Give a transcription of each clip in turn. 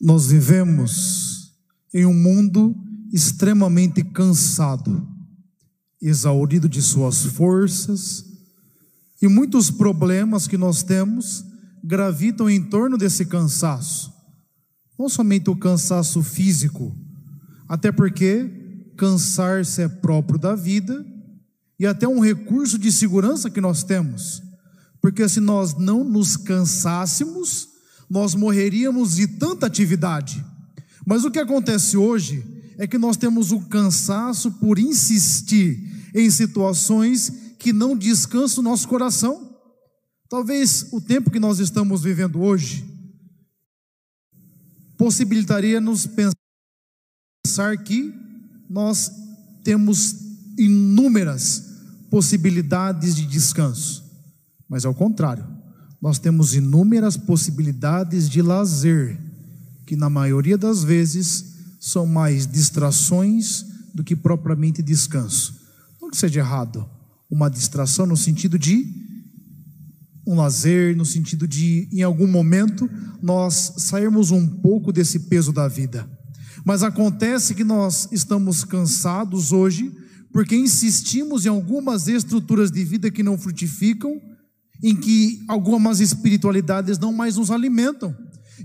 Nós vivemos em um mundo extremamente cansado, exaurido de suas forças, e muitos problemas que nós temos gravitam em torno desse cansaço. Não somente o cansaço físico, até porque cansar-se é próprio da vida e até um recurso de segurança que nós temos. Porque se nós não nos cansássemos, nós morreríamos de tanta atividade. Mas o que acontece hoje é que nós temos o cansaço por insistir em situações que não descansam o nosso coração. Talvez o tempo que nós estamos vivendo hoje possibilitaria nos pensar que nós temos inúmeras possibilidades de descanso, mas ao contrário, nós temos inúmeras possibilidades de lazer, que na maioria das vezes são mais distrações do que propriamente descanso. Não que seja errado, uma distração no sentido de um lazer, no sentido de, em algum momento, nós sairmos um pouco desse peso da vida. Mas acontece que nós estamos cansados hoje, porque insistimos em algumas estruturas de vida que não frutificam, em que algumas espiritualidades não mais nos alimentam.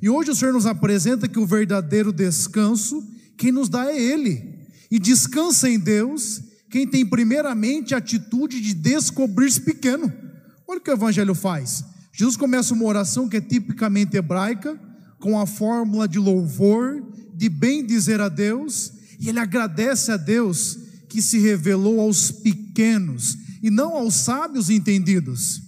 E hoje o Senhor nos apresenta que o verdadeiro descanso, quem nos dá é Ele. E descansa em Deus quem tem primeiramente a atitude de descobrir-se pequeno. Olha o que o Evangelho faz. Jesus começa uma oração que é tipicamente hebraica, com a fórmula de louvor, de bem dizer a Deus, e ele agradece a Deus que se revelou aos pequenos e não aos sábios entendidos.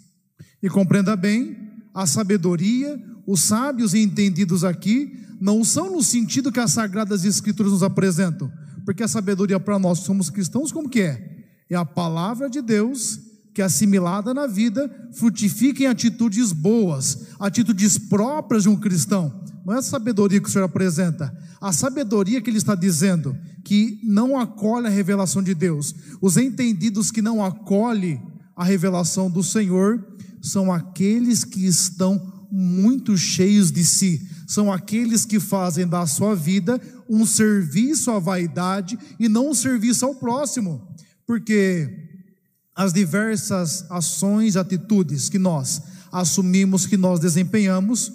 E compreenda bem, a sabedoria, os sábios e entendidos aqui não são no sentido que as sagradas escrituras nos apresentam, porque a sabedoria para nós somos cristãos como que é? É a palavra de Deus que assimilada na vida frutifica em atitudes boas, atitudes próprias de um cristão. Não é a sabedoria que o Senhor apresenta, a sabedoria que ele está dizendo que não acolhe a revelação de Deus. Os entendidos que não acolhem a revelação do Senhor são aqueles que estão muito cheios de si, são aqueles que fazem da sua vida um serviço à vaidade e não um serviço ao próximo, porque as diversas ações, atitudes que nós assumimos, que nós desempenhamos,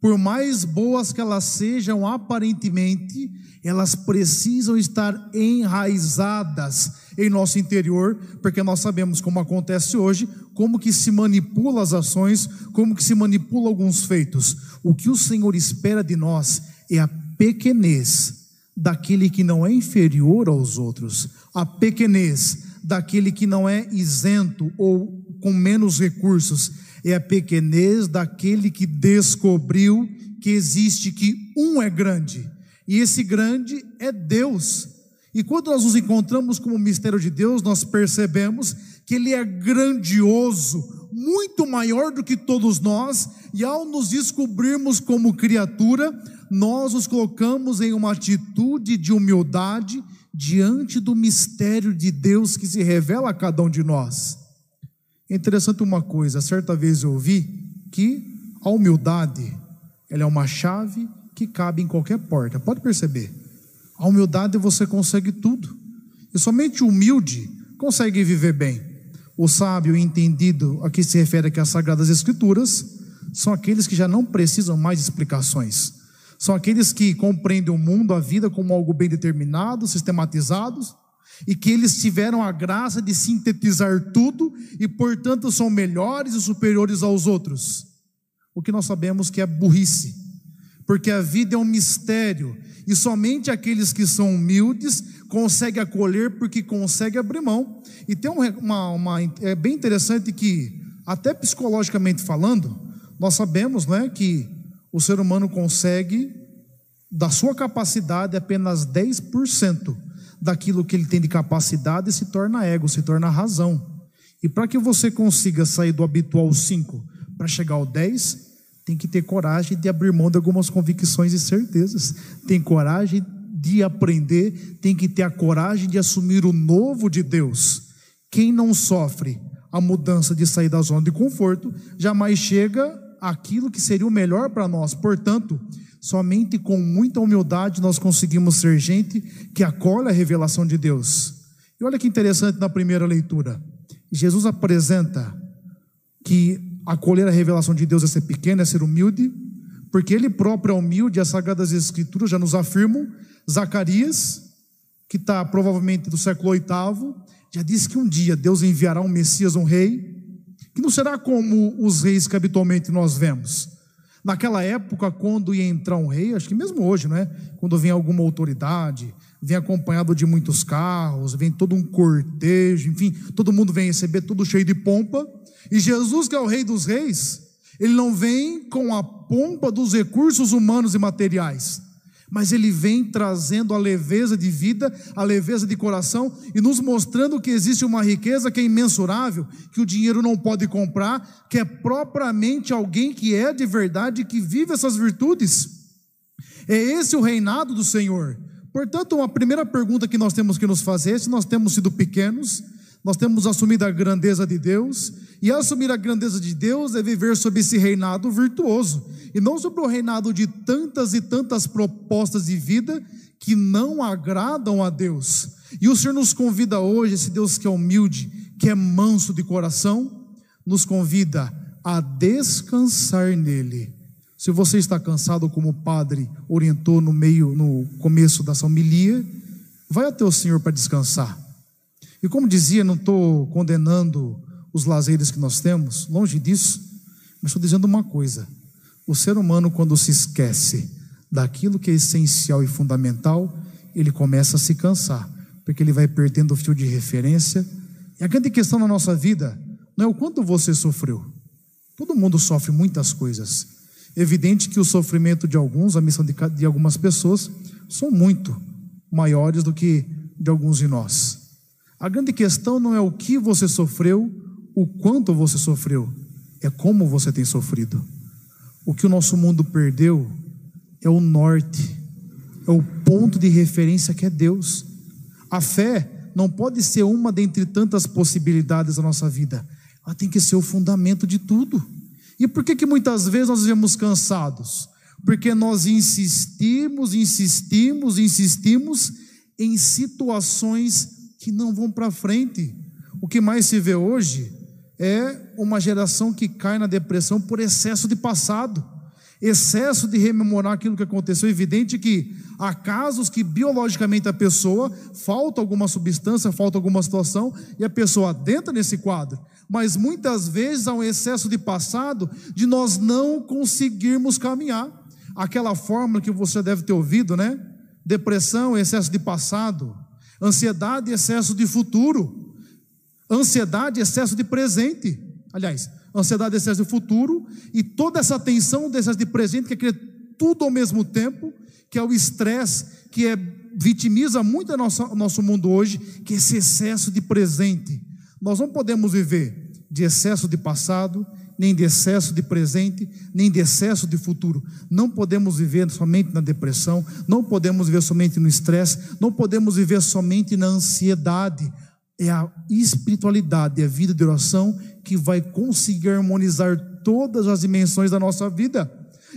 por mais boas que elas sejam aparentemente, elas precisam estar enraizadas em nosso interior, porque nós sabemos como acontece hoje, como que se manipula as ações, como que se manipula alguns feitos. O que o Senhor espera de nós é a pequenez daquele que não é inferior aos outros, a pequenez daquele que não é isento ou com menos recursos, é a pequenez daquele que descobriu que existe que um é grande, e esse grande é Deus. E quando nós nos encontramos com o mistério de Deus, nós percebemos que ele é grandioso, muito maior do que todos nós, e ao nos descobrirmos como criatura, nós nos colocamos em uma atitude de humildade diante do mistério de Deus que se revela a cada um de nós. É interessante uma coisa, certa vez eu ouvi que a humildade, ela é uma chave que cabe em qualquer porta. Pode perceber? A humildade você consegue tudo. E somente o humilde consegue viver bem. O sábio entendido, a que se refere aqui às Sagradas Escrituras, são aqueles que já não precisam mais de explicações são aqueles que compreendem o mundo, a vida como algo bem determinado, sistematizados, e que eles tiveram a graça de sintetizar tudo e, portanto, são melhores e superiores aos outros. O que nós sabemos que é burrice, porque a vida é um mistério e somente aqueles que são humildes conseguem acolher porque conseguem abrir mão. E tem uma, uma é bem interessante que, até psicologicamente falando, nós sabemos né, que o ser humano consegue, da sua capacidade, apenas 10% daquilo que ele tem de capacidade se torna ego, se torna razão. E para que você consiga sair do habitual 5 para chegar ao 10, tem que ter coragem de abrir mão de algumas convicções e certezas. Tem coragem de aprender, tem que ter a coragem de assumir o novo de Deus. Quem não sofre a mudança de sair da zona de conforto, jamais chega aquilo que seria o melhor para nós. Portanto, Somente com muita humildade nós conseguimos ser gente que acolhe a revelação de Deus. E olha que interessante na primeira leitura. Jesus apresenta que acolher a revelação de Deus é ser pequeno, é ser humilde, porque ele próprio é humilde, as Sagradas Escrituras já nos afirmam. Zacarias, que está provavelmente do século VIII, já disse que um dia Deus enviará um Messias, um rei, que não será como os reis que habitualmente nós vemos Naquela época, quando ia entrar um rei, acho que mesmo hoje, não é? Quando vem alguma autoridade, vem acompanhado de muitos carros, vem todo um cortejo, enfim, todo mundo vem receber tudo cheio de pompa. E Jesus, que é o rei dos reis, ele não vem com a pompa dos recursos humanos e materiais mas ele vem trazendo a leveza de vida, a leveza de coração e nos mostrando que existe uma riqueza que é imensurável, que o dinheiro não pode comprar, que é propriamente alguém que é de verdade, que vive essas virtudes. É esse o reinado do Senhor. Portanto, a primeira pergunta que nós temos que nos fazer é se nós temos sido pequenos, nós temos assumido a grandeza de Deus, e assumir a grandeza de Deus é viver sob esse reinado virtuoso, e não sobre o reinado de tantas e tantas propostas de vida que não agradam a Deus. E o Senhor nos convida hoje, esse Deus que é humilde, que é manso de coração, nos convida a descansar nele. Se você está cansado, como o padre orientou no meio, no começo da homilia, vai até o Senhor para descansar. E como dizia, não estou condenando os lazeres que nós temos, longe disso, mas estou dizendo uma coisa: o ser humano, quando se esquece daquilo que é essencial e fundamental, ele começa a se cansar, porque ele vai perdendo o fio de referência. E a grande questão na nossa vida não é o quanto você sofreu. Todo mundo sofre muitas coisas. Evidente que o sofrimento de alguns, a missão de, de algumas pessoas, são muito maiores do que de alguns de nós. A grande questão não é o que você sofreu, o quanto você sofreu, é como você tem sofrido. O que o nosso mundo perdeu é o norte, é o ponto de referência que é Deus. A fé não pode ser uma dentre tantas possibilidades da nossa vida, ela tem que ser o fundamento de tudo. E por que, que muitas vezes nós vivemos cansados? Porque nós insistimos, insistimos, insistimos em situações que não vão para frente. O que mais se vê hoje é uma geração que cai na depressão por excesso de passado, excesso de rememorar aquilo que aconteceu. É evidente que há casos que biologicamente a pessoa falta alguma substância, falta alguma situação e a pessoa adentra nesse quadro. Mas muitas vezes há um excesso de passado de nós não conseguirmos caminhar. Aquela fórmula que você deve ter ouvido, né? Depressão, excesso de passado, ansiedade, excesso de futuro. Ansiedade, excesso de presente. Aliás, ansiedade, excesso de futuro. E toda essa tensão, excesso de presente, que é tudo ao mesmo tempo, que é o estresse, que é, vitimiza muito o nosso, nosso mundo hoje, que é esse excesso de presente. Nós não podemos viver de excesso de passado, nem de excesso de presente, nem de excesso de futuro. Não podemos viver somente na depressão, não podemos viver somente no estresse, não podemos viver somente na ansiedade é a espiritualidade, é a vida de oração que vai conseguir harmonizar todas as dimensões da nossa vida.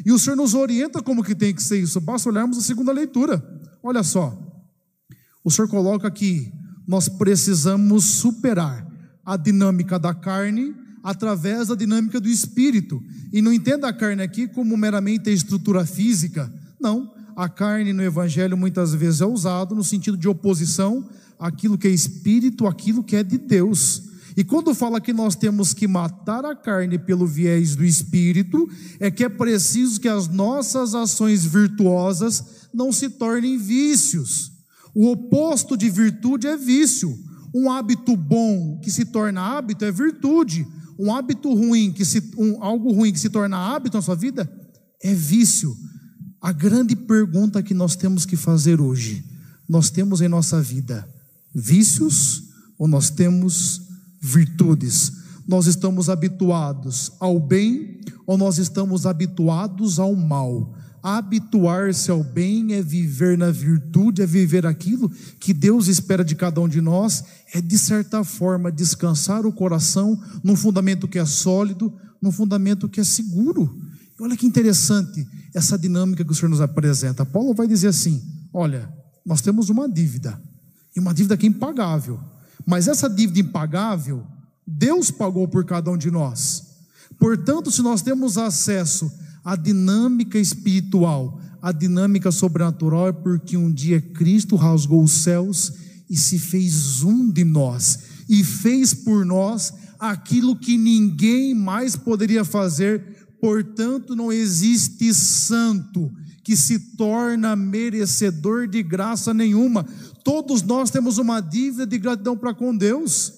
E o Senhor nos orienta como que tem que ser isso. Basta olharmos a segunda leitura. Olha só. O Senhor coloca que nós precisamos superar a dinâmica da carne através da dinâmica do espírito. E não entenda a carne aqui como meramente a estrutura física. Não. A carne no evangelho muitas vezes é usado no sentido de oposição aquilo que é espírito, aquilo que é de Deus. E quando fala que nós temos que matar a carne pelo viés do espírito, é que é preciso que as nossas ações virtuosas não se tornem vícios. O oposto de virtude é vício. Um hábito bom que se torna hábito é virtude. Um hábito ruim que se um, algo ruim que se torna hábito na sua vida é vício. A grande pergunta que nós temos que fazer hoje, nós temos em nossa vida vícios ou nós temos virtudes? Nós estamos habituados ao bem ou nós estamos habituados ao mal? Habituar-se ao bem é viver na virtude, é viver aquilo que Deus espera de cada um de nós, é de certa forma descansar o coração num fundamento que é sólido, num fundamento que é seguro. Olha que interessante essa dinâmica que o Senhor nos apresenta. Paulo vai dizer assim: olha, nós temos uma dívida, e uma dívida que é impagável. Mas essa dívida impagável, Deus pagou por cada um de nós. Portanto, se nós temos acesso à dinâmica espiritual, à dinâmica sobrenatural, é porque um dia Cristo rasgou os céus e se fez um de nós, e fez por nós aquilo que ninguém mais poderia fazer Portanto, não existe santo que se torna merecedor de graça nenhuma. Todos nós temos uma dívida de gratidão para com Deus.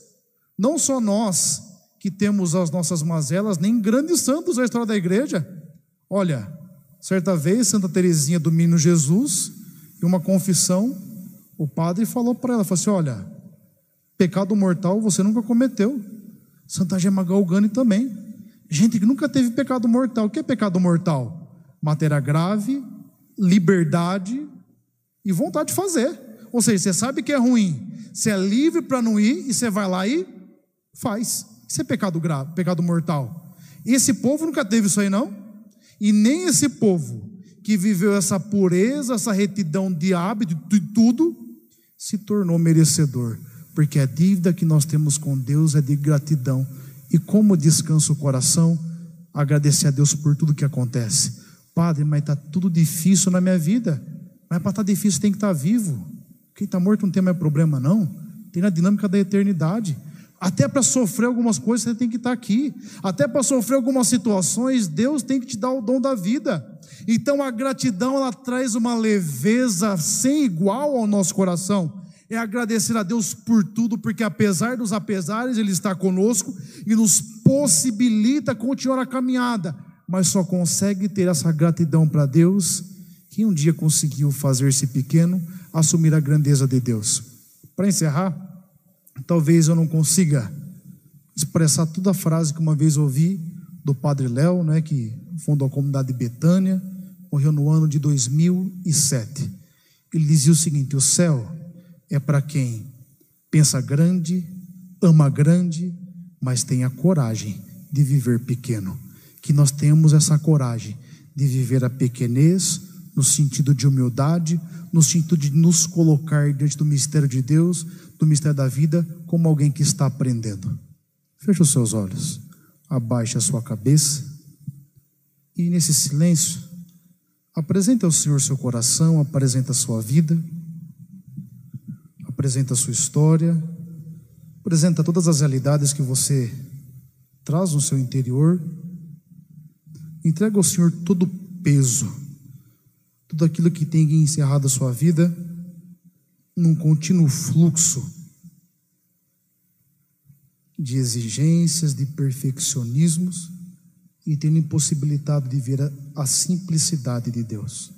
Não só nós que temos as nossas mazelas, nem grandes santos da história da igreja. Olha, certa vez Santa Teresinha do Menino Jesus, em uma confissão, o padre falou para ela, falou assim: "Olha, pecado mortal você nunca cometeu. Santa Gema Galgani também. Gente que nunca teve pecado mortal. O que é pecado mortal? Matéria grave, liberdade e vontade de fazer. Ou seja, você sabe que é ruim, você é livre para não ir e você vai lá e faz. Isso é pecado grave, pecado mortal. Esse povo nunca teve isso aí, não? E nem esse povo que viveu essa pureza, essa retidão de hábito, de tudo, se tornou merecedor. Porque a dívida que nós temos com Deus é de gratidão e como descansa o coração, agradecer a Deus por tudo que acontece. Padre, mas está tudo difícil na minha vida. Mas para estar tá difícil tem que estar tá vivo. Quem está morto não tem mais problema, não. Tem na dinâmica da eternidade. Até para sofrer algumas coisas você tem que estar tá aqui. Até para sofrer algumas situações, Deus tem que te dar o dom da vida. Então a gratidão ela traz uma leveza sem igual ao nosso coração é agradecer a Deus por tudo, porque apesar dos apesares, Ele está conosco e nos possibilita continuar a caminhada, mas só consegue ter essa gratidão para Deus quem um dia conseguiu fazer-se pequeno, assumir a grandeza de Deus. Para encerrar, talvez eu não consiga expressar toda a frase que uma vez ouvi do Padre Léo, né, que fundou a comunidade de Betânia, morreu no ano de 2007. Ele dizia o seguinte: o céu é para quem pensa grande, ama grande, mas tem a coragem de viver pequeno. Que nós tenhamos essa coragem de viver a pequenez no sentido de humildade, no sentido de nos colocar diante do mistério de Deus, do mistério da vida, como alguém que está aprendendo. Feche os seus olhos, abaixe a sua cabeça e nesse silêncio, apresente ao Senhor seu coração, apresente a sua vida apresenta a sua história, apresenta todas as realidades que você traz no seu interior. Entrega ao Senhor todo o peso, tudo aquilo que tem encerrado a sua vida num contínuo fluxo de exigências, de perfeccionismos e tendo impossibilitado de ver a, a simplicidade de Deus.